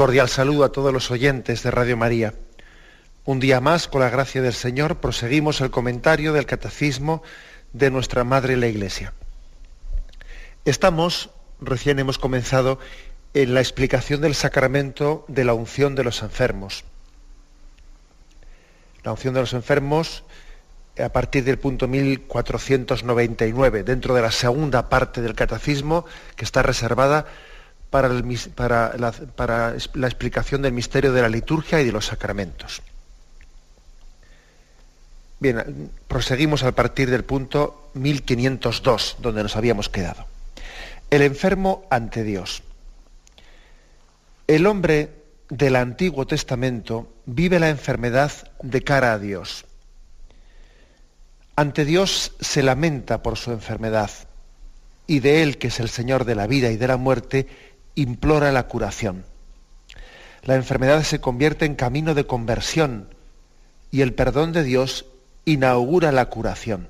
Cordial saludo a todos los oyentes de Radio María. Un día más, con la gracia del Señor, proseguimos el comentario del Catecismo de nuestra Madre la Iglesia. Estamos, recién hemos comenzado, en la explicación del sacramento de la unción de los enfermos. La unción de los enfermos a partir del punto 1499, dentro de la segunda parte del catecismo que está reservada para, la, la explicación del misterio de la liturgia y de los sacramentos. Bien, proseguimos a partir del punto 1502, donde nos habíamos quedado. El enfermo ante Dios. El hombre del Antiguo Testamento vive la enfermedad de cara a Dios. Ante Dios se lamenta por su enfermedad y de Él, que es el Señor de la vida y de la muerte, implora la curación. La enfermedad se convierte en camino de conversión y el perdón de Dios inaugura la curación.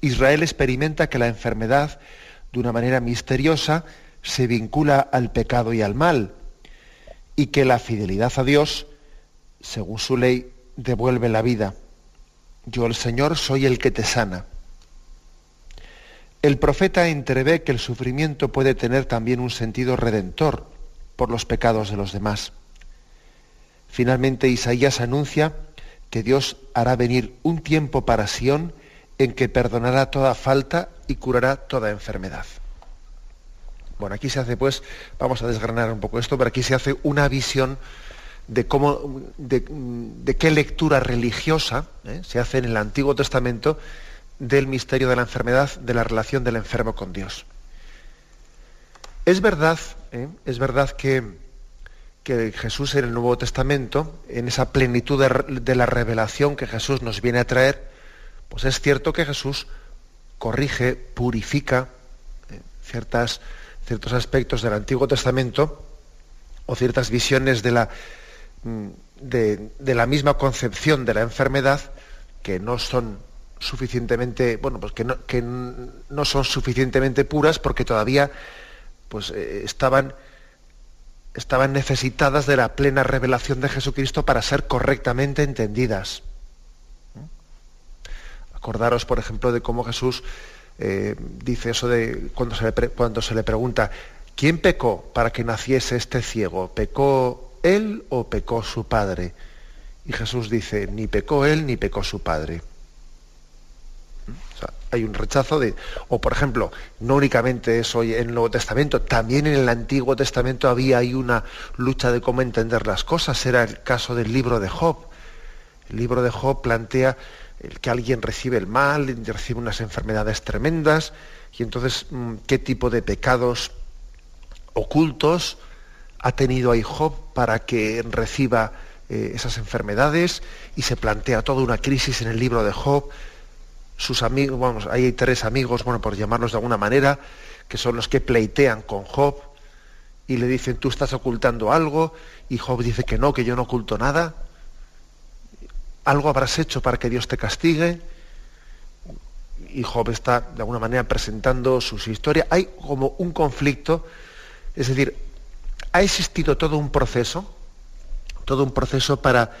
Israel experimenta que la enfermedad, de una manera misteriosa, se vincula al pecado y al mal, y que la fidelidad a Dios, según su ley, devuelve la vida. Yo el Señor soy el que te sana. El profeta entrevé que el sufrimiento puede tener también un sentido redentor por los pecados de los demás. Finalmente Isaías anuncia que Dios hará venir un tiempo para Sión en que perdonará toda falta y curará toda enfermedad. Bueno, aquí se hace pues, vamos a desgranar un poco esto, pero aquí se hace una visión de cómo, de, qué lectura religiosa ¿eh? se hace en el Antiguo Testamento del misterio de la enfermedad, de la relación del enfermo con Dios. Es verdad, ¿eh? es verdad que, que, Jesús en el Nuevo Testamento, en esa plenitud de, la revelación que Jesús nos viene a traer, pues es cierto que Jesús corrige, purifica ¿eh? ciertas, ciertos aspectos del Antiguo Testamento o ciertas visiones de la, mm, de la misma concepción de la enfermedad que no son suficientemente, bueno, pues que no, que no son suficientemente puras porque todavía pues eh, estaban estaban necesitadas de la plena revelación de Jesucristo para ser correctamente entendidas. Acordaros, por ejemplo, de cómo Jesús eh, dice eso de cuando se, le cuando se le pregunta, ¿quién pecó para que naciese este ciego? ¿Pecó él o pecó su padre? Y Jesús dice, ni pecó él ni pecó su padre hay un rechazo de, o por ejemplo, no únicamente eso en el Nuevo Testamento, también en el Antiguo Testamento había ahí una lucha de cómo entender las cosas. Era el caso del libro de Job. El libro de Job plantea que alguien recibe el mal, recibe unas enfermedades tremendas, y entonces, mm, ¿qué tipo de pecados ocultos ha tenido ahí Job para que reciba eh, esas enfermedades? Y se plantea toda una crisis en el libro de Job sus amigos, vamos, hay tres amigos, bueno, por llamarlos de alguna manera, que son los que pleitean con Job y le dicen, tú estás ocultando algo, y Job dice que no, que yo no oculto nada. Algo habrás hecho para que Dios te castigue. Y Job está de alguna manera presentando sus historias. Hay como un conflicto, es decir, ha existido todo un proceso, todo un proceso para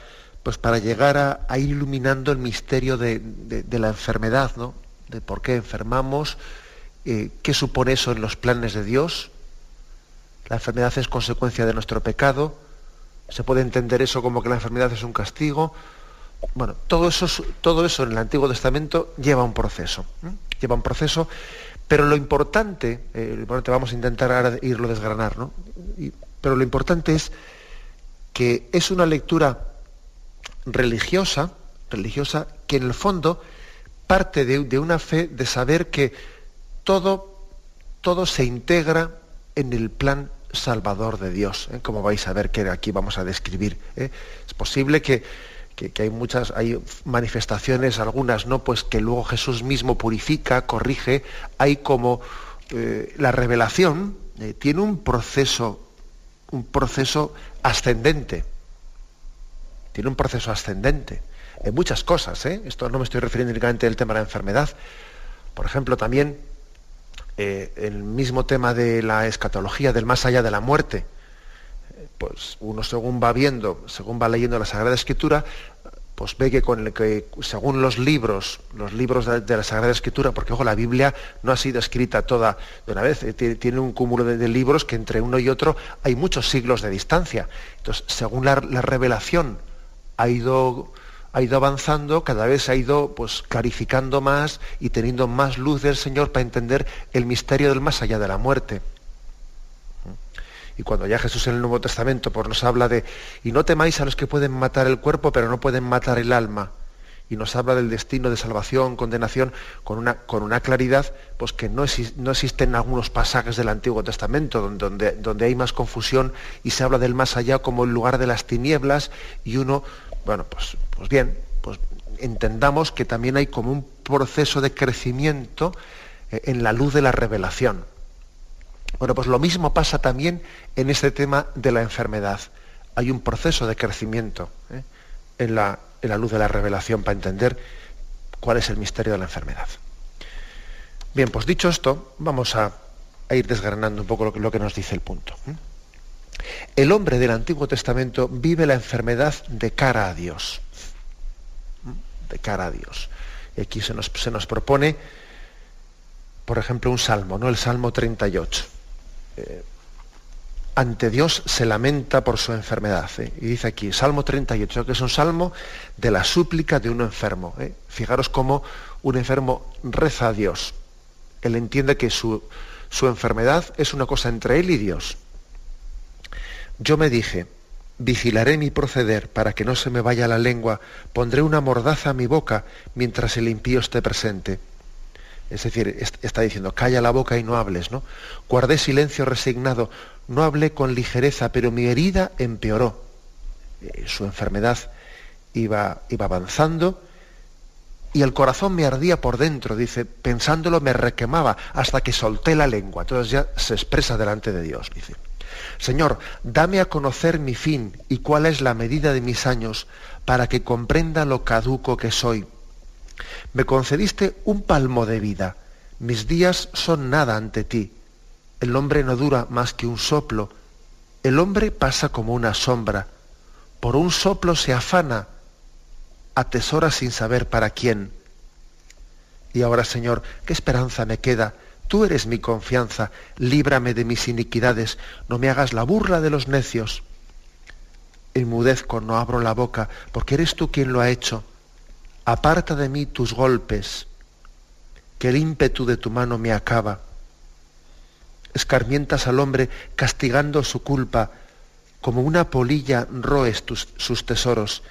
pues para llegar a, ir iluminando el misterio de, la enfermedad, ¿no? De por qué enfermamos, eh, qué supone eso en los planes de Dios. La enfermedad es consecuencia de nuestro pecado. Se puede entender eso como que la enfermedad es un castigo. Bueno, todo eso, todo eso en el Antiguo Testamento lleva un proceso. Lleva un proceso, pero lo importante, eh, te vamos a intentar ahora irlo desgranar, ¿no? pero lo importante es que es una lectura religiosa, religiosa que en el fondo parte de, una fe de saber que todo, todo se integra en el plan salvador de Dios, ¿eh? como vais a ver que aquí vamos a describir. ¿eh? Es posible que, hay muchas, hay manifestaciones, algunas no, pues que luego Jesús mismo purifica, corrige, hay como eh, la revelación tiene un proceso, un proceso ascendente. Tiene un proceso ascendente en muchas cosas. Esto no me estoy refiriendo únicamente al tema de la enfermedad. Por ejemplo, también eh, el mismo tema de la escatología, del más allá de la muerte, pues uno según va viendo, según va leyendo la Sagrada Escritura, pues ve que, con el que según los libros, los libros de, la Sagrada Escritura, porque ojo, la Biblia no ha sido escrita toda de una vez, eh, tiene, un cúmulo de, libros que entre uno y otro hay muchos siglos de distancia. Entonces, según la revelación ha ido ha ido avanzando, cada vez ha ido pues clarificando más y teniendo más luz del Señor para entender el misterio del más allá de la muerte. Y cuando ya Jesús en el Nuevo Testamento pues, nos habla de, y no temáis a los que pueden matar el cuerpo, pero no pueden matar el alma, y nos habla del destino de salvación, condenación, con una, con una claridad pues, que no, no existen algunos pasajes del Antiguo Testamento donde, donde, hay más confusión y se habla del más allá como el lugar de las tinieblas y uno bueno, pues, pues bien, pues entendamos que también hay como un proceso de crecimiento eh, en la luz de la revelación. Bueno, pues lo mismo pasa también en este tema de la enfermedad. Hay un proceso de crecimiento ¿eh? en, la, luz de la revelación para entender cuál es el misterio de la enfermedad. Bien, pues dicho esto, vamos a, ir desgranando un poco lo que, lo que nos dice el punto. ¿eh? El hombre del Antiguo Testamento vive la enfermedad de cara a Dios. De cara a Dios. Y aquí se nos, se nos propone, por ejemplo, un salmo, ¿no? El Salmo 38. Eh, ante Dios se lamenta por su enfermedad. ¿eh? Y dice aquí, Salmo 38, que es un salmo de la súplica de un enfermo. ¿eh? Fijaros cómo un enfermo reza a Dios. Él entiende que su, su enfermedad es una cosa entre él y Dios. Yo me dije, vigilaré mi proceder para que no se me vaya la lengua, pondré una mordaza a mi boca mientras el impío esté presente. Es decir, está diciendo, calla la boca y no hables, ¿no? Guardé silencio resignado, no hablé con ligereza, pero mi herida empeoró. Eh, su enfermedad iba, iba avanzando y el corazón me ardía por dentro, dice, pensándolo me requemaba hasta que solté la lengua. Entonces ya se expresa delante de Dios, dice. Señor, dame a conocer mi fin y cuál es la medida de mis años, para que comprenda lo caduco que soy. Me concediste un palmo de vida, mis días son nada ante ti. El hombre no dura más que un soplo, el hombre pasa como una sombra, por un soplo se afana, atesora sin saber para quién. Y ahora, Señor, ¿qué esperanza me queda? Tú eres mi confianza, líbrame de mis iniquidades, no me hagas la burla de los necios. Enmudezco, no abro la boca, porque eres tú quien lo ha hecho. Aparta de mí tus golpes, que el ímpetu de tu mano me acaba. Escarmientas al hombre castigando su culpa, como una polilla roes sus tesoros.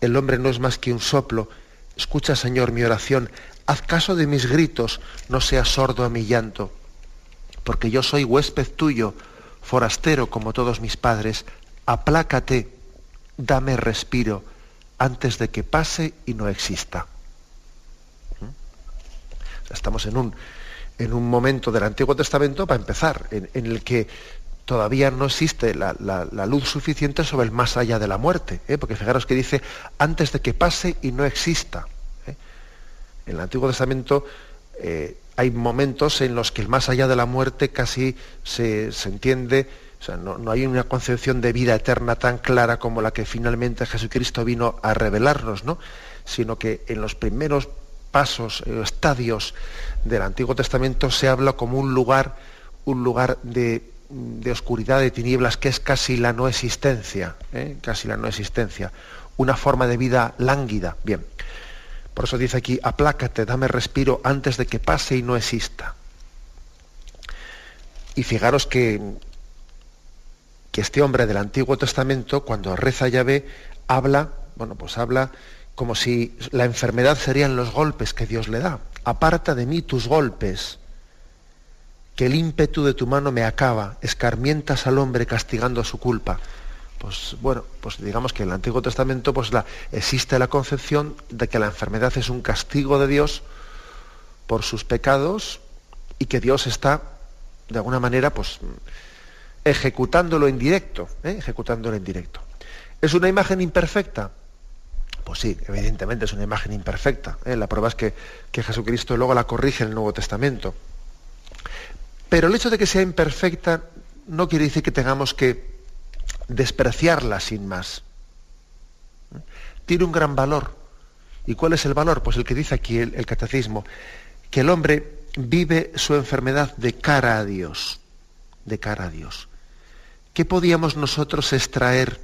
El hombre no es más que un soplo. Escucha, Señor, mi oración, haz caso de mis gritos, no seas sordo a mi llanto, porque yo soy huésped tuyo, forastero como todos mis padres, aplácate, dame respiro, antes de que pase y no exista. ¿Mm? Estamos en un, en un momento del Antiguo Testamento, para empezar, en, el que todavía no existe la, luz suficiente sobre el más allá de la muerte, ¿eh? porque fijaros que dice antes de que pase y no exista. En el Antiguo Testamento eh, hay momentos en los que el más allá de la muerte casi se, entiende, o sea, no, hay una concepción de vida eterna tan clara como la que finalmente Jesucristo vino a revelarnos, ¿no? sino que en los primeros pasos, estadios del Antiguo Testamento se habla como un lugar, un lugar de, oscuridad, de tinieblas, que es casi la no existencia, ¿eh? casi la no existencia, una forma de vida lánguida. Bien, por eso dice aquí, aplácate, dame respiro antes de que pase y no exista. Y fijaros que, que este hombre del Antiguo Testamento, cuando reza Yahvé, habla, bueno, pues habla como si la enfermedad serían los golpes que Dios le da. Aparta de mí tus golpes, que el ímpetu de tu mano me acaba, escarmientas al hombre castigando su culpa. Pues bueno, pues digamos que en el Antiguo Testamento pues la, existe la concepción de que la enfermedad es un castigo de Dios por sus pecados y que Dios está de alguna manera pues ejecutándolo en directo, ¿eh? ejecutándolo. ¿Es una imagen imperfecta? Pues sí, evidentemente es una imagen imperfecta. ¿eh? La prueba es que, que, Jesucristo luego la corrige en el Nuevo Testamento. Pero el hecho de que sea imperfecta no quiere decir que tengamos que despreciarla sin más. Tiene un gran valor. ¿Y cuál es el valor? Pues el que dice aquí el, el catecismo, que el hombre vive su enfermedad de cara a Dios, de cara a Dios. ¿Qué podíamos nosotros extraer,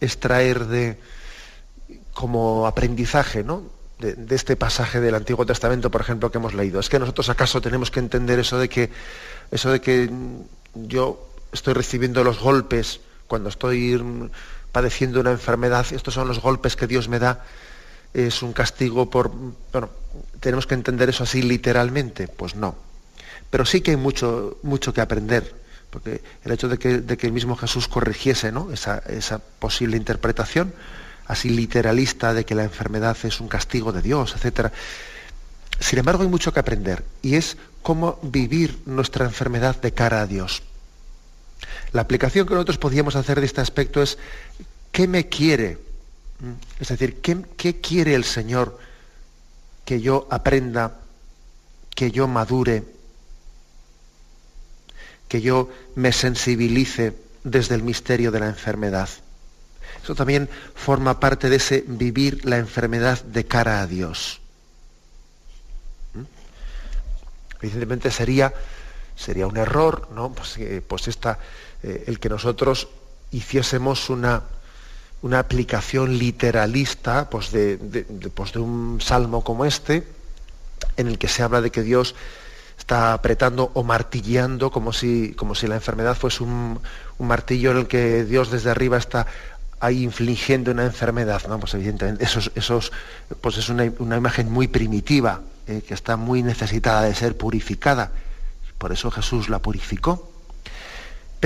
extraer de, como aprendizaje ¿no? de, este pasaje del Antiguo Testamento, por ejemplo, que hemos leído. Es que nosotros acaso tenemos que entender eso de que, eso de que yo estoy recibiendo los golpes cuando estoy padeciendo una enfermedad, estos son los golpes que Dios me da, es un castigo por... Bueno, tenemos que entender eso así literalmente, pues no. Pero sí que hay mucho, mucho que aprender, porque el hecho de que, de que el mismo Jesús corrigiese ¿no? esa, esa posible interpretación, así literalista de que la enfermedad es un castigo de Dios, etc. Sin embargo, hay mucho que aprender y es cómo vivir nuestra enfermedad de cara a Dios. La aplicación que nosotros podíamos hacer de este aspecto es ¿qué me quiere? ¿Mm? Es decir, ¿qué, qué quiere el Señor que yo aprenda, que yo madure, que yo me sensibilice desde el misterio de la enfermedad? Eso también forma parte de ese vivir la enfermedad de cara a Dios. ¿Mm? Evidentemente sería, sería un error, ¿no? Pues, eh, pues esta, eh, el que nosotros hiciésemos una, una aplicación literalista pues de, pues de, un salmo como este, en el que se habla de que Dios está apretando o martilleando como si, como si la enfermedad fuese un, un martillo en el que Dios desde arriba está ahí infligiendo una enfermedad, ¿no? Pues evidentemente eso, es, pues es una, imagen muy primitiva, eh, que está muy necesitada de ser purificada. Por eso Jesús la purificó.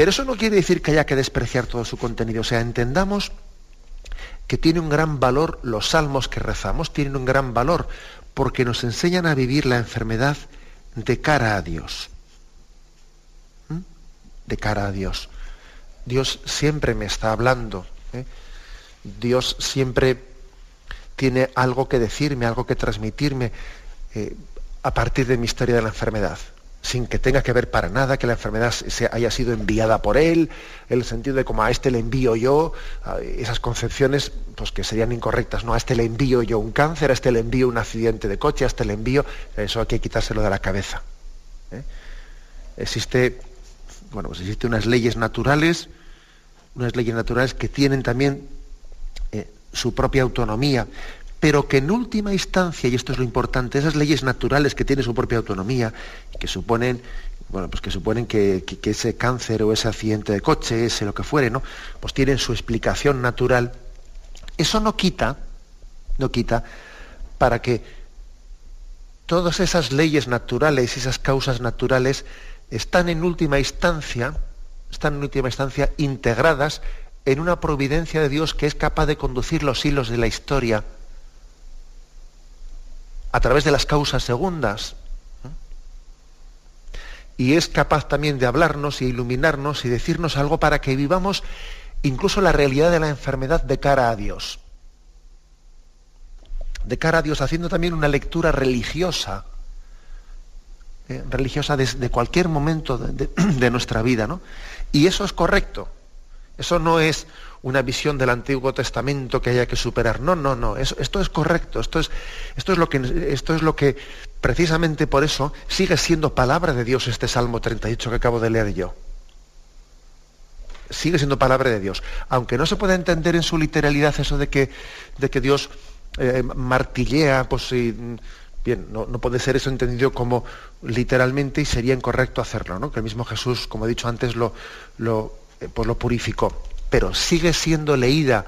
Pero eso no quiere decir que haya que despreciar todo su contenido. O sea, entendamos que tiene un gran valor los salmos que rezamos, tienen un gran valor porque nos enseñan a vivir la enfermedad de cara a Dios. ¿Mm? De cara a Dios. Dios siempre me está hablando, ¿eh? Dios siempre tiene algo que decirme, algo que transmitirme eh, a partir de mi historia de la enfermedad, sin que tenga que ver para nada que la enfermedad se haya sido enviada por Él, el sentido de como a este le envío yo, esas concepciones pues, que serían incorrectas, no, a este le envío yo un cáncer, a este le envío un accidente de coche, a este le envío, eso hay que quitárselo de la cabeza. ¿eh? Existe, bueno, pues existen unas leyes naturales, unas leyes naturales que tienen también eh, su propia autonomía, pero que en última instancia, y esto es lo importante, esas leyes naturales que tienen su propia autonomía, que suponen, bueno, pues que suponen que, ese cáncer o ese accidente de coche, ese lo que fuere, ¿no? Pues tienen su explicación natural. Eso no quita, no quita, para que todas esas leyes naturales, esas causas naturales, están en última instancia están en última instancia integradas en una providencia de Dios que es capaz de conducir los hilos de la historia a través de las causas segundas. Y es capaz también de hablarnos y iluminarnos y decirnos algo para que vivamos incluso la realidad de la enfermedad de cara a Dios. De cara a Dios, haciendo también una lectura religiosa eh, religiosa desde cualquier momento de, nuestra vida. ¿no? Y eso es correcto. Eso no es una visión del Antiguo Testamento que haya que superar. No, no, no. esto es correcto. Esto es, esto, es lo que, esto es lo que precisamente por eso sigue siendo palabra de Dios este Salmo 38 que acabo de leer yo. Sigue siendo palabra de Dios. Aunque no se pueda entender en su literalidad eso de que, de que Dios eh, martillea, pues, Bien, no, puede ser eso entendido como literalmente y sería incorrecto hacerlo, ¿no? Que el mismo Jesús, como he dicho antes, lo, lo, eh, pues lo purificó. Pero sigue siendo leída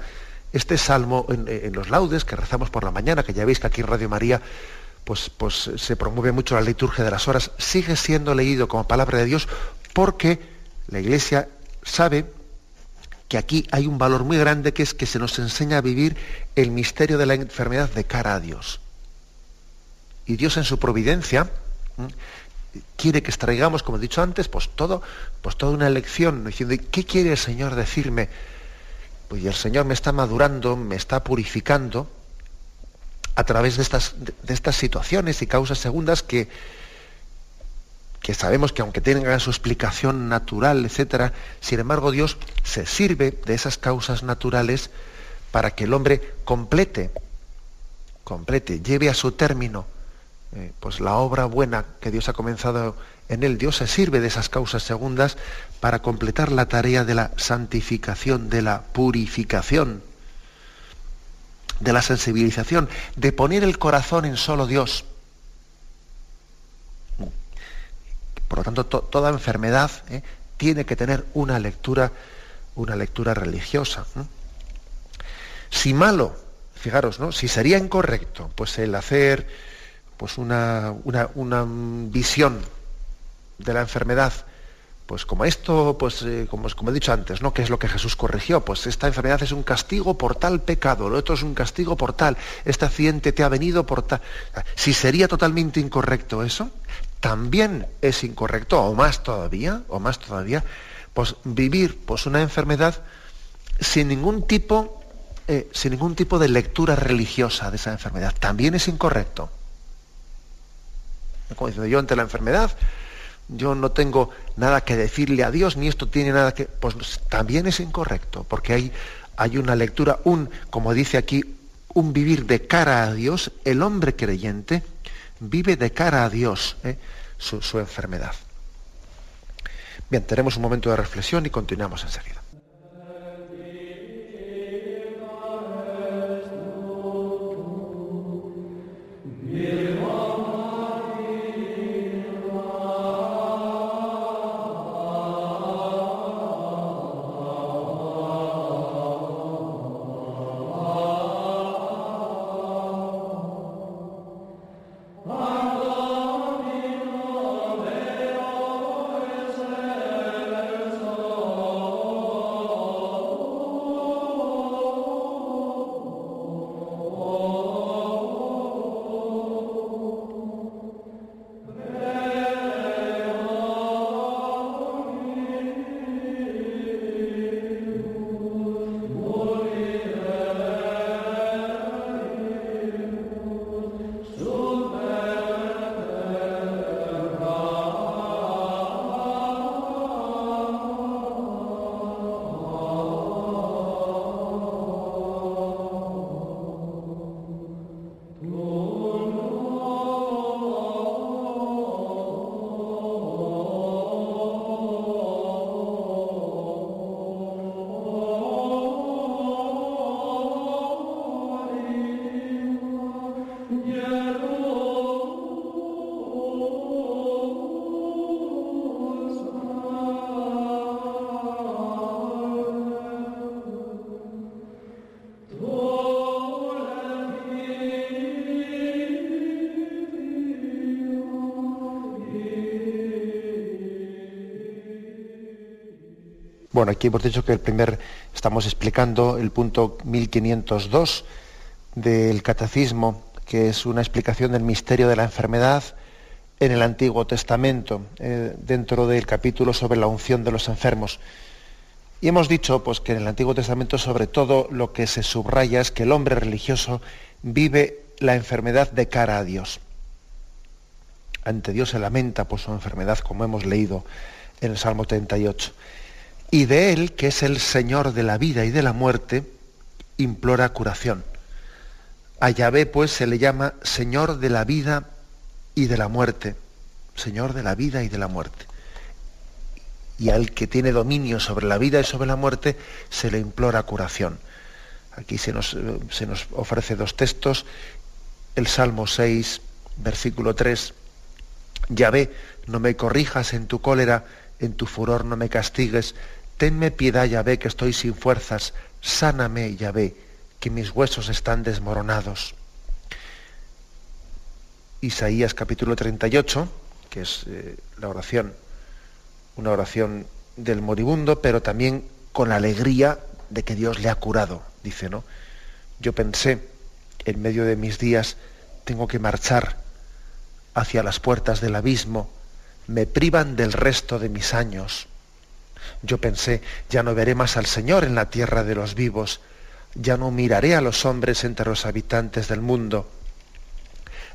este salmo en, los laudes que rezamos por la mañana, que ya veis que aquí en Radio María pues, pues se promueve mucho la liturgia de las horas, sigue siendo leído como palabra de Dios porque la Iglesia sabe que aquí hay un valor muy grande que es que se nos enseña a vivir el misterio de la enfermedad de cara a Dios. Y Dios en su providencia quiere que extraigamos, como he dicho antes, pues todo, pues toda una lección, diciendo, ¿qué quiere el Señor decirme? Pues el Señor me está madurando, me está purificando a través de estas, de estas situaciones y causas segundas que, que sabemos que aunque tengan su explicación natural, etcétera, sin embargo Dios se sirve de esas causas naturales para que el hombre complete, complete, lleve a su término eh, pues la obra buena que Dios ha comenzado en él. Dios se sirve de esas causas segundas para completar la tarea de la santificación, de la purificación, de la sensibilización, de poner el corazón en solo Dios. Por lo tanto, toda enfermedad ¿eh? tiene que tener una lectura, una lectura religiosa. Si malo, fijaros, ¿no? Si sería incorrecto, pues el hacer pues una, una, visión de la enfermedad, pues como esto, pues eh, como, como, he dicho antes, ¿no? ¿Qué es lo que Jesús corrigió? Pues esta enfermedad es un castigo por tal pecado, lo otro es un castigo por tal, este accidente te ha venido por tal. Si sería totalmente incorrecto eso, también es incorrecto, o más todavía, o más todavía, pues vivir pues una enfermedad sin ningún tipo, eh, sin ningún tipo de lectura religiosa de esa enfermedad. También es incorrecto. Como diciendo, yo ante la enfermedad, yo no tengo nada que decirle a Dios, ni esto tiene nada que. Pues también es incorrecto, porque hay, hay una lectura, un, como dice aquí, un vivir de cara a Dios, el hombre creyente vive de cara a Dios ¿eh? su, su enfermedad. Bien, tenemos un momento de reflexión y continuamos enseguida. Bueno, aquí hemos dicho que el primer, estamos explicando el punto 1502 del Catecismo, que es una explicación del misterio de la enfermedad en el Antiguo Testamento, eh, dentro del capítulo sobre la unción de los enfermos. Y hemos dicho pues, que en el Antiguo Testamento sobre todo lo que se subraya es que el hombre religioso vive la enfermedad de cara a Dios. Ante Dios se lamenta por su enfermedad, como hemos leído en el Salmo 38 y de él, que es el Señor de la vida y de la muerte, implora curación. A Yahvé, pues, se le llama Señor de la vida y de la muerte. Señor de la vida y de la muerte. Y al que tiene dominio sobre la vida y sobre la muerte, se le implora curación. Aquí se nos, se nos ofrece dos textos. El Salmo 6, versículo 3. Yahvé, no me corrijas en tu cólera, en tu furor no me castigues, Tenme piedad, Yahvé, que estoy sin fuerzas. Sáname, Yahvé, que mis huesos están desmoronados. Isaías capítulo 38, que es eh, la oración, una oración del moribundo, pero también con la alegría de que Dios le ha curado, dice, ¿no? Yo pensé, en medio de mis días, tengo que marchar hacia las puertas del abismo, me privan del resto de mis años. Yo pensé, ya no veré más al Señor en la tierra de los vivos, ya no miraré a los hombres entre los habitantes del mundo.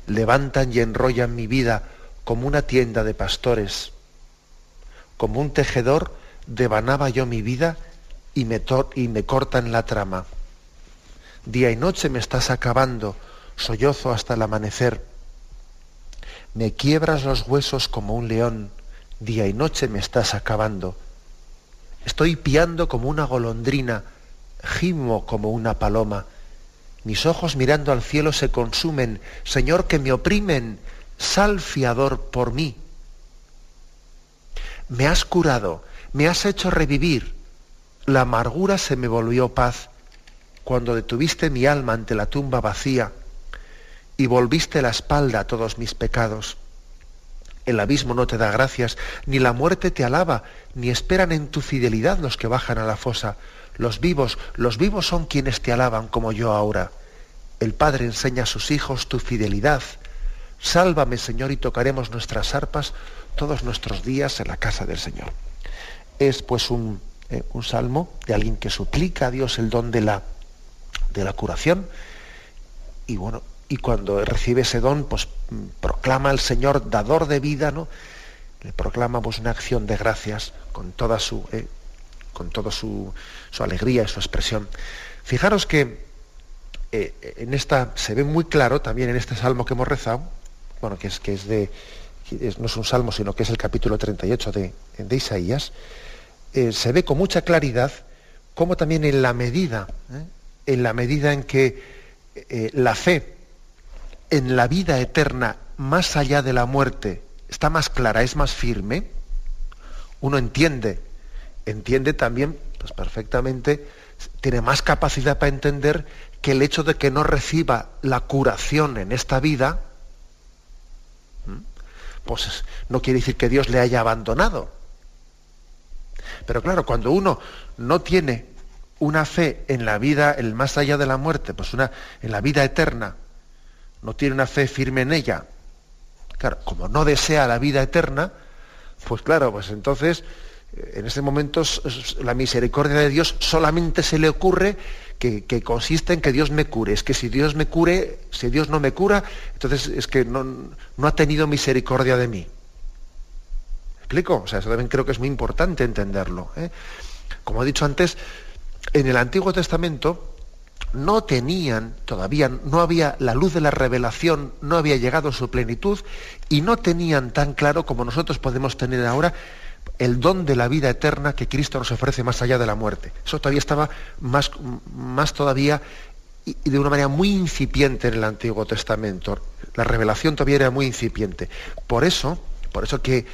Levantan y enrollan mi vida como una tienda de pastores. Como un tejedor devanaba yo mi vida y me, y me cortan la trama. Día y noche me estás acabando, sollozo hasta el amanecer. Me quiebras los huesos como un león, día y noche me estás acabando. Estoy piando como una golondrina, gimo como una paloma. Mis ojos mirando al cielo se consumen. Señor, que me oprimen, sal fiador por mí. Me has curado, me has hecho revivir. La amargura se me volvió paz cuando detuviste mi alma ante la tumba vacía y volviste la espalda a todos mis pecados. El abismo no te da gracias, ni la muerte te alaba, ni esperan en tu fidelidad los que bajan a la fosa. Los vivos, los vivos son quienes te alaban como yo ahora. El Padre enseña a sus hijos tu fidelidad. Sálvame, Señor, y tocaremos nuestras arpas todos nuestros días en la casa del Señor. Es pues un, eh, un salmo de alguien que suplica a Dios el don de la, de la curación. Y bueno, y cuando recibe ese don, pues proclama al Señor dador de vida, ¿no? Le proclama una acción de gracias con toda su, eh, con toda su, alegría y su expresión. Fijaros que eh, en esta se ve muy claro también en este salmo que hemos rezado, bueno, que es que es de no es un salmo, sino que es el capítulo 38 de, de Isaías, eh, se ve con mucha claridad cómo también en la medida, en la medida en que la fe en la vida eterna, más allá de la muerte, está más clara, es más firme, uno entiende, entiende también, pues perfectamente, tiene más capacidad para entender que el hecho de que no reciba la curación en esta vida, pues no quiere decir que Dios le haya abandonado. Pero claro, cuando uno no tiene una fe en la vida, el más allá de la muerte, pues una en la vida eterna, no tiene una fe firme en ella, claro, como no desea la vida eterna, pues claro, pues entonces eh, en ese momento la misericordia de Dios solamente se le ocurre que, consiste en que Dios me cure. Es que si Dios me cure, si Dios no me cura, entonces es que no, no ha tenido misericordia de mí. ¿Me explico? O sea, eso también creo que es muy importante entenderlo. ¿eh? Como he dicho antes, en el Antiguo Testamento no tenían, todavía no había la luz de la revelación, no había llegado a su plenitud y no tenían tan claro como nosotros podemos tener ahora el don de la vida eterna que Cristo nos ofrece más allá de la muerte. Eso todavía estaba más, más todavía y de una manera muy incipiente en el Antiguo Testamento. La revelación todavía era muy incipiente. Por eso, por eso que,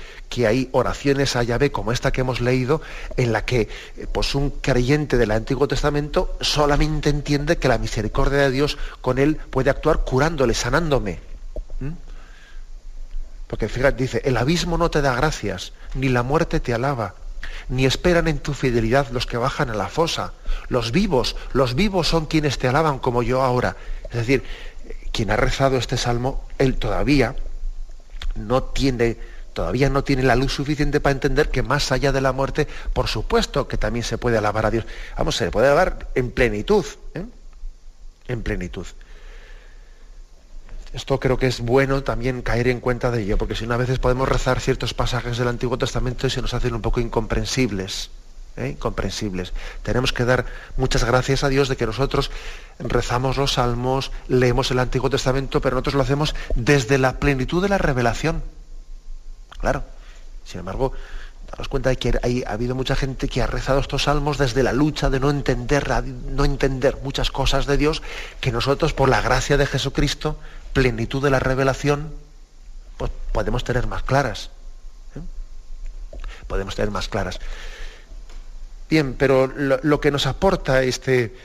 hay oraciones a Yahvé como esta que hemos leído, en la que eh, pues un creyente del Antiguo Testamento solamente entiende que la misericordia de Dios con él puede actuar curándole, sanándome. ¿Mm? Porque fíjate, dice, el abismo no te da gracias, ni la muerte te alaba, ni esperan en tu fidelidad los que bajan a la fosa. Los vivos, los vivos son quienes te alaban como yo ahora. Es decir, quien ha rezado este salmo, él todavía no tiene, todavía no tiene la luz suficiente para entender que más allá de la muerte, por supuesto que también se puede alabar a Dios. Vamos, se le puede alabar en plenitud, ¿eh? en plenitud. Esto creo que es bueno también caer en cuenta de ello, porque si una veces podemos rezar ciertos pasajes del Antiguo Testamento y se nos hacen un poco incomprensibles. ¿Eh? incomprensibles. Tenemos que dar muchas gracias a Dios de que nosotros rezamos los salmos, leemos el Antiguo Testamento, pero nosotros lo hacemos desde la plenitud de la revelación. Claro. Sin embargo, daros cuenta de que ha habido mucha gente que ha rezado estos salmos desde la lucha de no entender, no entender muchas cosas de Dios, que nosotros, por la gracia de Jesucristo, plenitud de la revelación, pues podemos tener más claras. ¿eh? Podemos tener más claras. Bien, pero lo, que nos aporta este,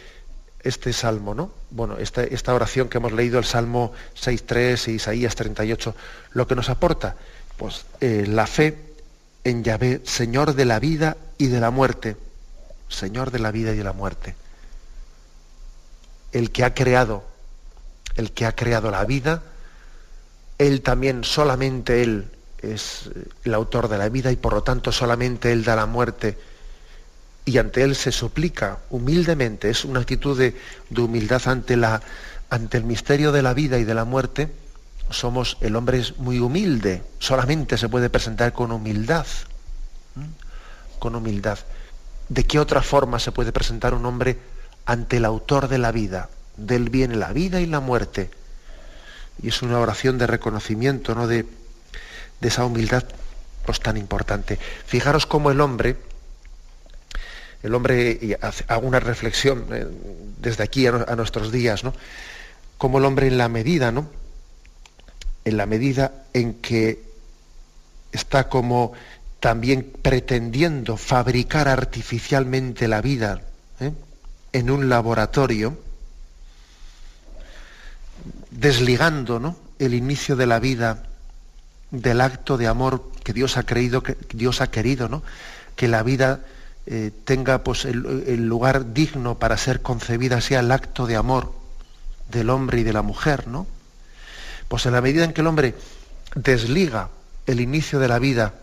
este salmo, ¿no? Bueno, esta, esta oración que hemos leído, el Salmo 6.3 y Isaías 38, lo que nos aporta, pues eh, la fe en Yahvé, Señor de la vida y de la muerte. Señor de la vida y de la muerte. El que ha creado, el que ha creado la vida, él también, solamente él es el autor de la vida y por lo tanto solamente él da la muerte y ante él se suplica humildemente, es una actitud de, humildad ante, la, ante el misterio de la vida y de la muerte, somos, el hombre es muy humilde, solamente se puede presentar con humildad, con humildad. ¿De qué otra forma se puede presentar un hombre ante el autor de la vida? Del bien la vida y la muerte. Y es una oración de reconocimiento, ¿no? De, de esa humildad pues, tan importante. Fijaros cómo el hombre, el hombre, hago una reflexión eh, desde aquí a, nuestros días, ¿no? Como el hombre en la medida, ¿no? En la medida en que está como también pretendiendo fabricar artificialmente la vida ¿eh? en un laboratorio, desligando ¿no? el inicio de la vida del acto de amor que Dios ha creído, que Dios ha querido, ¿no? que la vida eh, tenga pues, el, lugar digno para ser concebida sea el acto de amor del hombre y de la mujer, ¿no? Pues en la medida en que el hombre desliga el inicio de la vida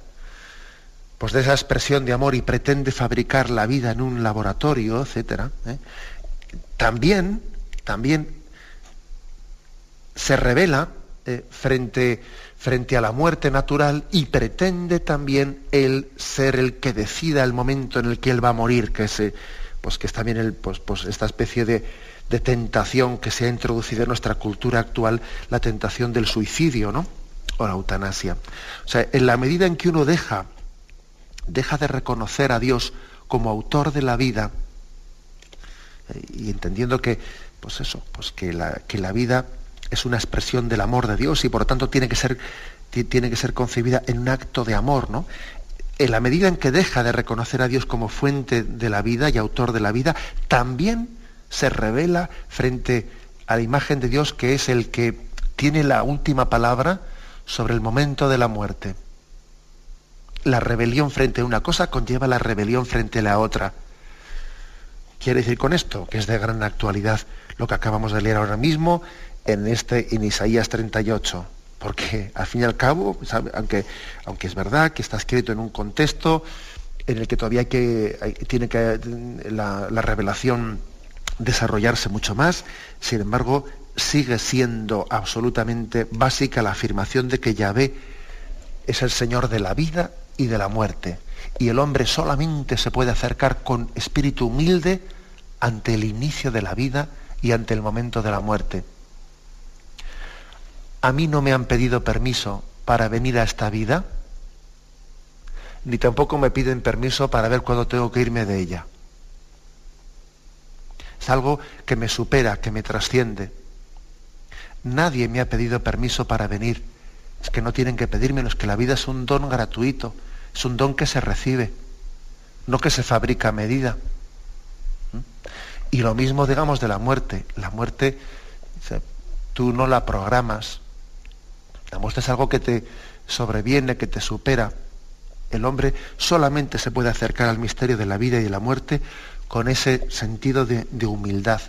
pues de esa expresión de amor y pretende fabricar la vida en un laboratorio, etc., ¿eh? también, también se revela eh, frente, frente a la muerte natural y pretende también él ser el que decida el momento en el que él va a morir, que es, pues, que es también el, pues, pues esta especie de, de, tentación que se ha introducido en nuestra cultura actual, la tentación del suicidio, ¿no? O la eutanasia. O sea, en la medida en que uno deja, deja de reconocer a Dios como autor de la vida, eh, y entendiendo que, pues eso, pues que la, que la vida es una expresión del amor de Dios y por lo tanto tiene que ser, tiene que ser concebida en un acto de amor, ¿no? En la medida en que deja de reconocer a Dios como fuente de la vida y autor de la vida, también se revela frente a la imagen de Dios que es el que tiene la última palabra sobre el momento de la muerte. La rebelión frente a una cosa conlleva la rebelión frente a la otra. Quiere decir con esto que es de gran actualidad lo que acabamos de leer ahora mismo en, este, en Isaías 38, porque al fin y al cabo, aunque, aunque es verdad que está escrito en un contexto en el que todavía hay que, tiene que la, la revelación desarrollarse mucho más, sin embargo, sigue siendo absolutamente básica la afirmación de que Yahvé es el Señor de la vida y de la muerte. Y el hombre solamente se puede acercar con espíritu humilde ante el inicio de la vida y ante el momento de la muerte a mí no me han pedido permiso para venir a esta vida, ni tampoco me piden permiso para ver cuándo tengo que irme de ella. Es algo que me supera, que me trasciende. Nadie me ha pedido permiso para venir. Es que no tienen que pedírmelo, es que la vida es un don gratuito, es un don que se recibe, no que se fabrica a medida. ¿Mm? Y lo mismo, digamos, de la muerte. La muerte, tú no la programas, la muerte es algo que te sobreviene, que te supera. El hombre solamente se puede acercar al misterio de la vida y de la muerte con ese sentido de, humildad.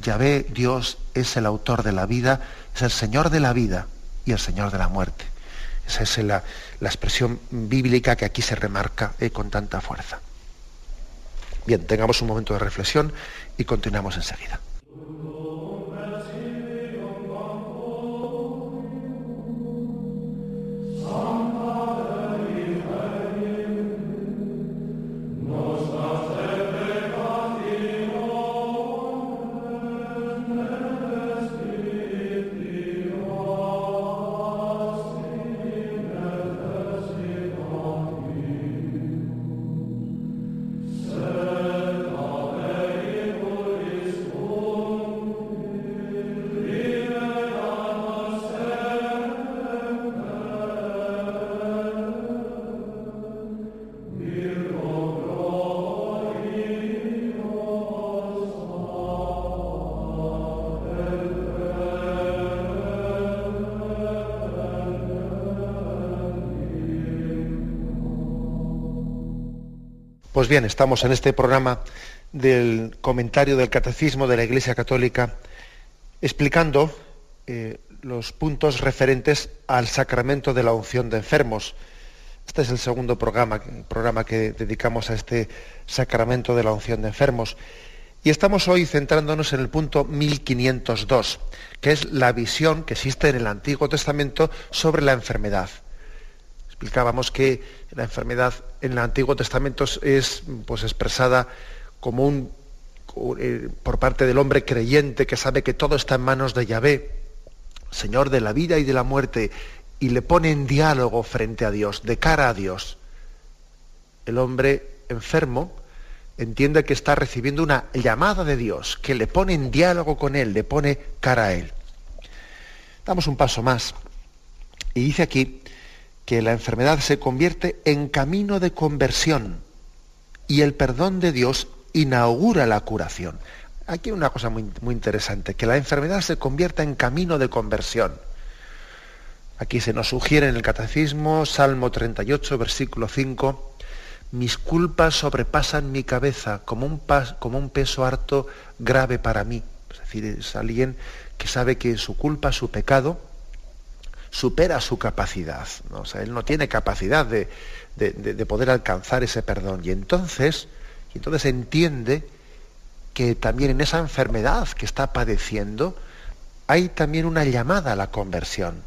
Yahvé, Dios, es el autor de la vida, es el Señor de la vida y el Señor de la muerte. Esa es la, expresión bíblica que aquí se remarca eh, con tanta fuerza. Bien, tengamos un momento de reflexión y continuamos enseguida. Long Pues bien, estamos en este programa del comentario del Catecismo de la Iglesia Católica explicando eh, los puntos referentes al sacramento de la unción de enfermos. Este es el segundo programa, programa que dedicamos a este sacramento de la unción de enfermos. Y estamos hoy centrándonos en el punto 1502, que es la visión que existe en el Antiguo Testamento sobre la enfermedad. Explicábamos que la enfermedad en el Antiguo Testamento es pues, expresada como un, eh, por parte del hombre creyente que sabe que todo está en manos de Yahvé, Señor de la vida y de la muerte, y le pone en diálogo frente a Dios, de cara a Dios. El hombre enfermo entiende que está recibiendo una llamada de Dios, que le pone en diálogo con Él, le pone cara a Él. Damos un paso más. Y dice aquí que la enfermedad se convierte en camino de conversión y el perdón de Dios inaugura la curación. Aquí una cosa muy, muy interesante, que la enfermedad se convierta en camino de conversión. Aquí se nos sugiere en el Catecismo, Salmo 38, versículo 5, mis culpas sobrepasan mi cabeza como un, como un peso harto grave para mí. Es decir, es alguien que sabe que su culpa, su pecado, supera su capacidad. ¿no? O sea, él no tiene capacidad de, poder alcanzar ese perdón. Y entonces, y entonces entiende que también en esa enfermedad que está padeciendo hay también una llamada a la conversión.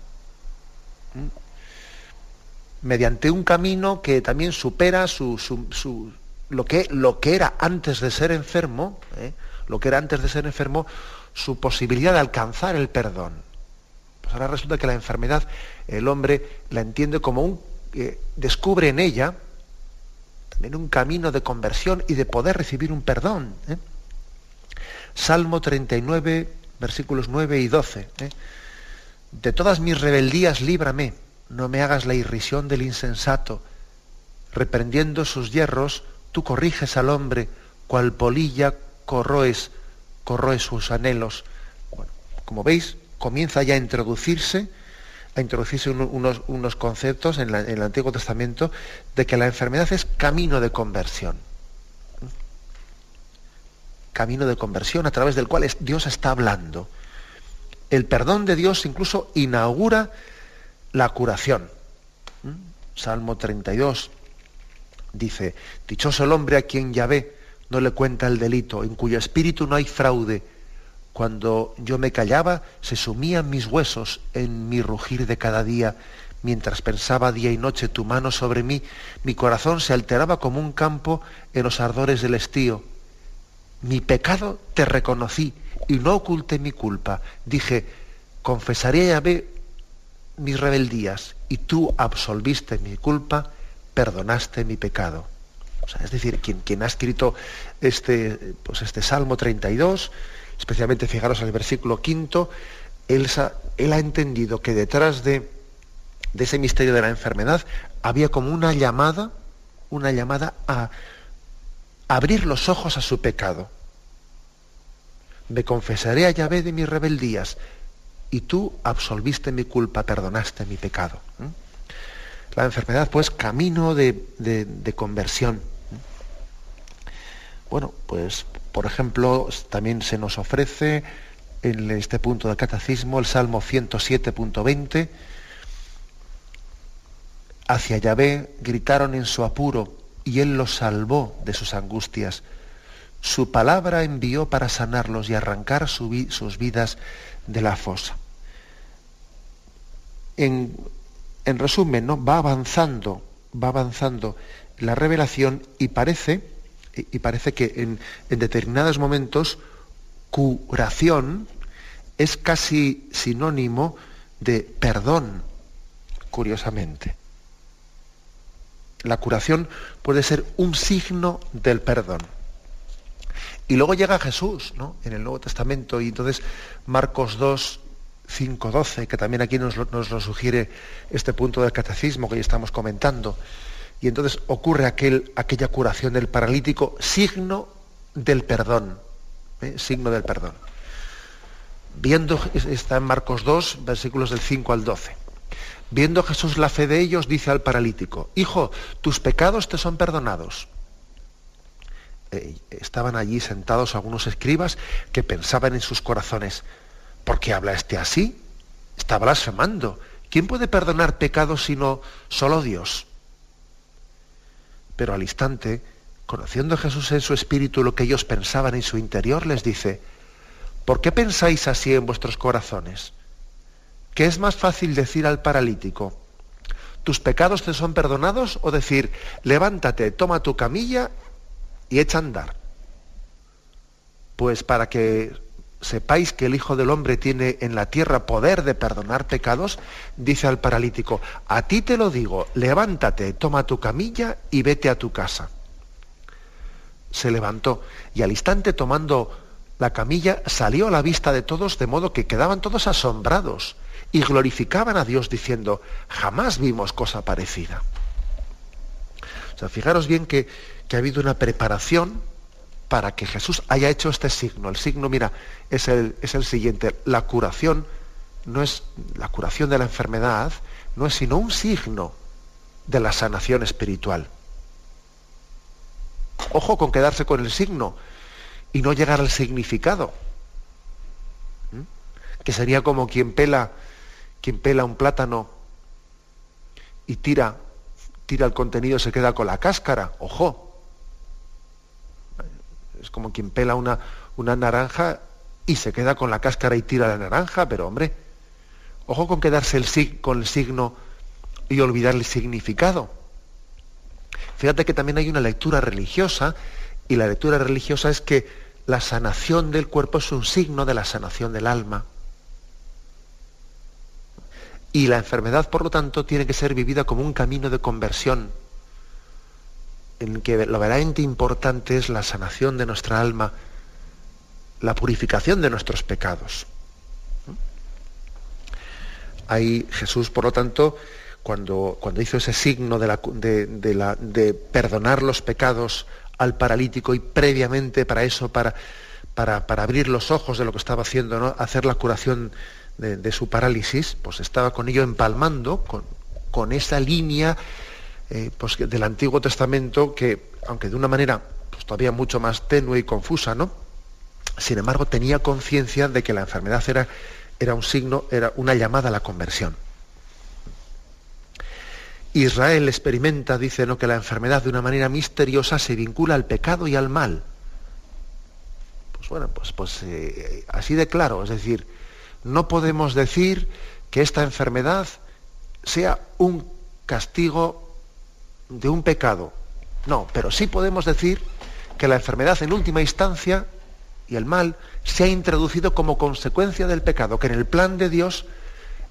Mediante un camino que también supera su, lo, que, lo, que, era antes de ser enfermo, ¿eh? lo que era antes de ser enfermo, su posibilidad de alcanzar el perdón. Pues ahora resulta que la enfermedad el hombre la entiende como un... Eh, descubre en ella también un camino de conversión y de poder recibir un perdón. ¿eh? Salmo 39, versículos 9 y 12. ¿eh? De todas mis rebeldías líbrame, no me hagas la irrisión del insensato. Reprendiendo sus hierros, tú corriges al hombre, cual polilla corroes, corroes sus anhelos. Bueno, como veis, comienza ya a introducirse, a introducirse unos, conceptos en, el Antiguo Testamento de que la enfermedad es camino de conversión. Camino de conversión a través del cual Dios está hablando. El perdón de Dios incluso inaugura la curación. Salmo 32 dice, Dichoso el hombre a quien ya ve, no le cuenta el delito, en cuyo espíritu no hay fraude, cuando yo me callaba, se sumían mis huesos en mi rugir de cada día. Mientras pensaba día y noche tu mano sobre mí, mi corazón se alteraba como un campo en los ardores del estío. Mi pecado te reconocí y no oculté mi culpa. Dije, confesaré a Yahvé mis rebeldías y tú absolviste mi culpa, perdonaste mi pecado. es decir, quien, quien ha escrito este, pues este Salmo 32, especialmente fijaros en el versículo quinto, él, él ha entendido que detrás de, de, ese misterio de la enfermedad había como una llamada, una llamada a abrir los ojos a su pecado. Me confesaré a Yahvé de mis rebeldías y tú absolviste mi culpa, perdonaste mi pecado. La enfermedad, pues, camino de, de conversión. Bueno, pues por ejemplo, también se nos ofrece en este punto del catecismo el Salmo 107.20. Hacia Yahvé gritaron en su apuro y él los salvó de sus angustias. Su palabra envió para sanarlos y arrancar sus vidas de la fosa. En, resumen, ¿no? va avanzando, va avanzando la revelación y parece y parece que en, determinados momentos curación es casi sinónimo de perdón, curiosamente. La curación puede ser un signo del perdón. Y luego llega Jesús, ¿no? En el Nuevo Testamento, y entonces Marcos 2, 5, 12, que también aquí nos, nos lo sugiere este punto del catecismo que ya estamos comentando y entonces ocurre aquel, aquella curación del paralítico, signo del perdón. ¿eh? Signo del perdón. Viendo, está en Marcos 2, versículos del 5 al 12. Viendo Jesús la fe de ellos, dice al paralítico, Hijo, tus pecados te son perdonados. eh, estaban allí sentados algunos escribas que pensaban en sus corazones, ¿por qué habla este así? Está blasfemando. ¿Quién puede perdonar pecados sino solo Dios? Pero al instante, conociendo a Jesús en su espíritu lo que ellos pensaban en su interior, les dice, ¿por qué pensáis así en vuestros corazones? ¿Qué es más fácil decir al paralítico, tus pecados te son perdonados o decir, levántate, toma tu camilla y echa a andar? Pues para que sepáis que el Hijo del Hombre tiene en la tierra poder de perdonar pecados, dice al paralítico, a ti te lo digo, levántate, toma tu camilla y vete a tu casa. Se levantó y al instante tomando la camilla salió a la vista de todos de modo que quedaban todos asombrados y glorificaban a Dios diciendo, jamás vimos cosa parecida. O sea, fijaros bien que, que ha habido una preparación para que Jesús haya hecho este signo. El signo, mira, es el, es el siguiente. La curación no es la curación de la enfermedad, no es sino un signo de la sanación espiritual. Ojo con quedarse con el signo y no llegar al significado. Que sería como quien pela quien pela un plátano y tira, tira el contenido, se queda con la cáscara. Ojo. Es como quien pela una, una naranja y se queda con la cáscara y tira la naranja, pero hombre, ojo con quedarse el, con el signo y olvidar el significado. Fíjate que también hay una lectura religiosa y la lectura religiosa es que la sanación del cuerpo es un signo de la sanación del alma. Y la enfermedad, por lo tanto, tiene que ser vivida como un camino de conversión, en que lo verdaderamente importante es la sanación de nuestra alma, la purificación de nuestros pecados. Ahí Jesús, por lo tanto, cuando, cuando hizo ese signo de, la, de, perdonar los pecados al paralítico y previamente para eso, para, para, para, abrir los ojos de lo que estaba haciendo, ¿no? hacer la curación de, su parálisis, pues estaba con ello empalmando con, con esa línea eh, pues, del Antiguo Testamento que, aunque de una manera pues, todavía mucho más tenue y confusa, ¿no? Sin embargo, tenía conciencia de que la enfermedad era, era un signo, era una llamada a la conversión. Israel experimenta, dice, ¿no? que la enfermedad de una manera misteriosa se vincula al pecado y al mal. Pues bueno, pues, pues eh, así de claro, es decir, no podemos decir que esta enfermedad sea un castigo de un pecado. No, pero sí podemos decir que la enfermedad en última instancia y el mal se ha introducido como consecuencia del pecado, que en el plan de Dios,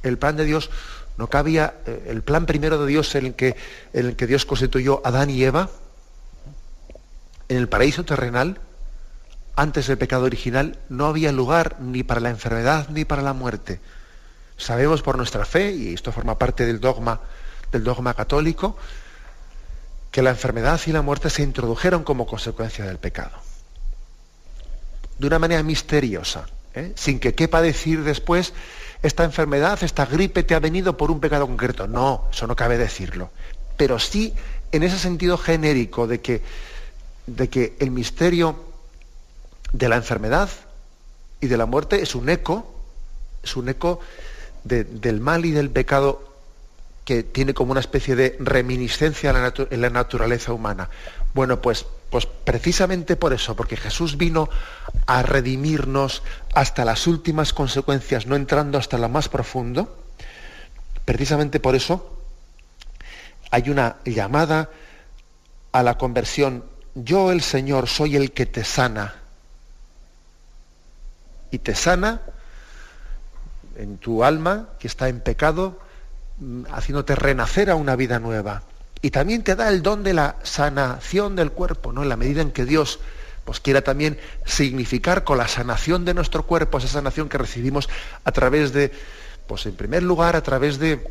el plan de Dios no cabía, eh, el plan primero de Dios en el que, Dios constituyó a Adán y Eva, en el paraíso terrenal, antes del pecado original, no había lugar ni para la enfermedad ni para la muerte. Sabemos por nuestra fe, y esto forma parte del dogma, del dogma católico, que la enfermedad y la muerte se introdujeron como consecuencia del pecado. De una manera misteriosa, ¿eh? sin que quepa decir después, esta enfermedad, esta gripe te ha venido por un pecado concreto. No, eso no cabe decirlo. Pero sí en ese sentido genérico de que, de que el misterio de la enfermedad y de la muerte es un eco, es un eco del mal y del pecado que tiene como una especie de reminiscencia en la, naturaleza humana. Bueno, pues, pues precisamente por eso, porque Jesús vino a redimirnos hasta las últimas consecuencias, no entrando hasta lo más profundo, precisamente por eso hay una llamada a la conversión. Yo el Señor soy el que te sana y te sana en tu alma que está en pecado, haciéndote renacer a una vida nueva. Y también te da el don de la sanación del cuerpo, ¿no? En la medida en que Dios pues quiera también significar con la sanación de nuestro cuerpo, esa sanación que recibimos a través de, pues en primer lugar, a través de,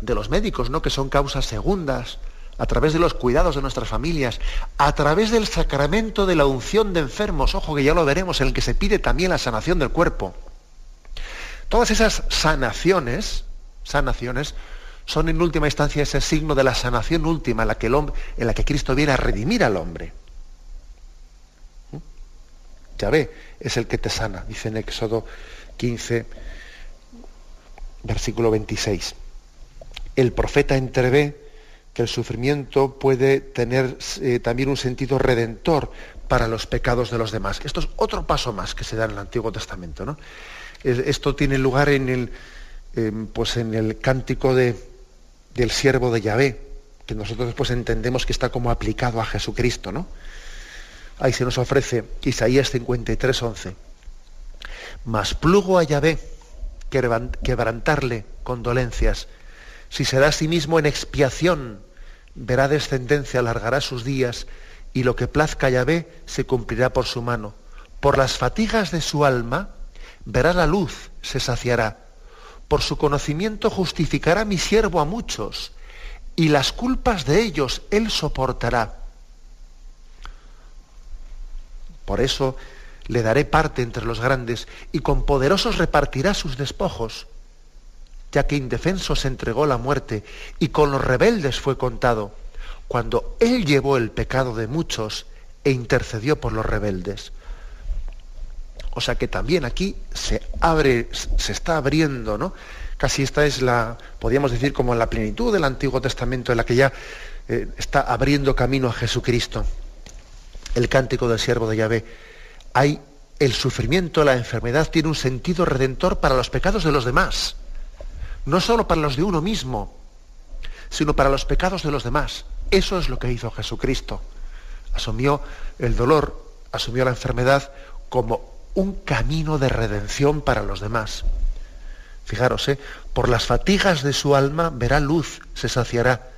de los médicos, ¿no? Que son causas segundas, a través de los cuidados de nuestras familias, a través del sacramento de la unción de enfermos, ojo que ya lo veremos, en el que se pide también la sanación del cuerpo. Todas esas sanaciones, sanaciones, son en última instancia ese signo de la sanación última en la que, el hombre, en la que Cristo viene a redimir al hombre. Yahvé es el que te sana, dice en Éxodo 15, versículo 26. El profeta entrevé que el sufrimiento puede tener eh, también un sentido redentor para los pecados de los demás. Esto es otro paso más que se da en el Antiguo Testamento. ¿no? Esto tiene lugar en el, em, pues en el cántico de, del siervo de Yahvé, que nosotros después entendemos que está como aplicado a Jesucristo. ¿no? Ahí se nos ofrece Isaías 53, 11. Mas plugo a Yahvé quebrantarle condolencias. Si se da a sí mismo en expiación, verá descendencia, alargará sus días, y lo que plazca Yahvé se cumplirá por su mano. Por las fatigas de su alma, verá la luz, se saciará. Por su conocimiento justificará mi siervo a muchos, y las culpas de ellos él soportará. Por eso le daré parte entre los grandes, y con poderosos repartirá sus despojos, ya que indefenso se entregó la muerte, y con los rebeldes fue contado, cuando él llevó el pecado de muchos e intercedió por los rebeldes. O sea que también aquí se abre, se está abriendo, ¿no? Casi esta es la, podríamos decir, como la plenitud del Antiguo Testamento, en la que ya eh, está abriendo camino a Jesucristo. El cántico del siervo de Yahvé hay el sufrimiento, la enfermedad tiene un sentido redentor para los pecados de los demás. No solo para los de uno mismo, sino para los pecados de los demás. Eso es lo que hizo Jesucristo. Asumió el dolor, asumió la enfermedad como un camino de redención para los demás. Fijaros, ¿eh? por las fatigas de su alma verá luz, se saciará.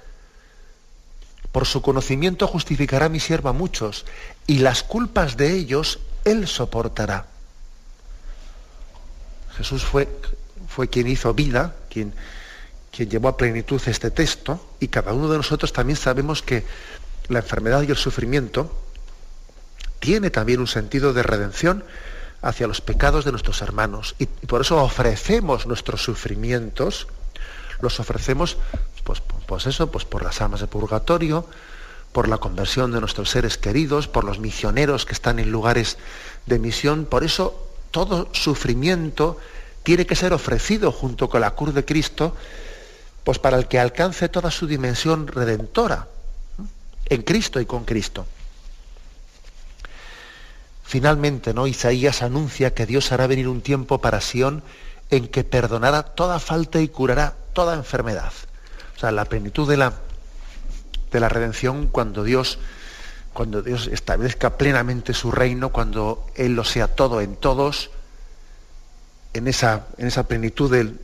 Por su conocimiento justificará mi sierva muchos, y las culpas de ellos él soportará. Jesús fue, fue quien hizo vida, quien, quien llevó a plenitud este texto, y cada uno de nosotros también sabemos que la enfermedad y el sufrimiento tiene también un sentido de redención hacia los pecados de nuestros hermanos. Y, por eso ofrecemos nuestros sufrimientos, los ofrecemos, pues, pues eso, pues por las almas de purgatorio, por la conversión de nuestros seres queridos, por los misioneros que están en lugares de misión. Por eso todo sufrimiento tiene que ser ofrecido junto con la cruz de Cristo, pues para el que alcance toda su dimensión redentora en Cristo y con Cristo. Finalmente, ¿no? Isaías anuncia que Dios hará venir un tiempo para Sión en que perdonará toda falta y curará toda enfermedad. O sea, la plenitud de la de la redención cuando Dios, cuando Dios establezca plenamente su reino, cuando Él lo sea todo en todos, en esa, en esa plenitud del,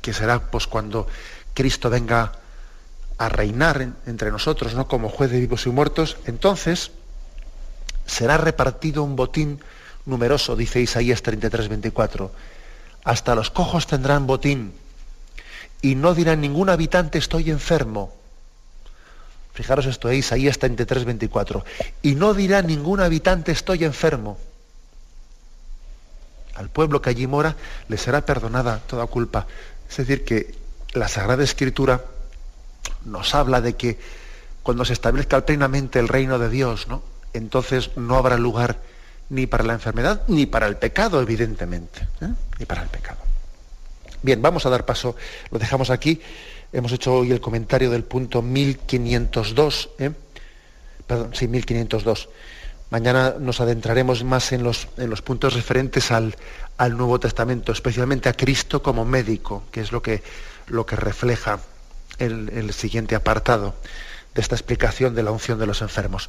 que será pues cuando Cristo venga a reinar entre nosotros, ¿no? como juez de vivos y muertos, entonces será repartido un botín numeroso, dice Isaías 33, 24. Hasta los cojos tendrán botín y no dirán ningún habitante estoy enfermo. Fijaros esto, ahí Isaías 33, 24. Y no dirá ningún habitante estoy enfermo. Al pueblo que allí mora le será perdonada toda culpa. Es decir, que la Sagrada Escritura nos habla de que cuando se establezca plenamente el reino de Dios, ¿no? Entonces no habrá lugar ni para la enfermedad ni para el pecado, evidentemente. ¿eh? Ni para el pecado. Bien, vamos a dar paso, lo dejamos aquí. Hemos hecho hoy el comentario del punto 1502, ¿eh? perdón, sí, 1502. Mañana nos adentraremos más en los, en los puntos referentes al, al, Nuevo Testamento, especialmente a Cristo como médico, que es lo que, lo que refleja el, el siguiente apartado de esta explicación de la unción de los enfermos.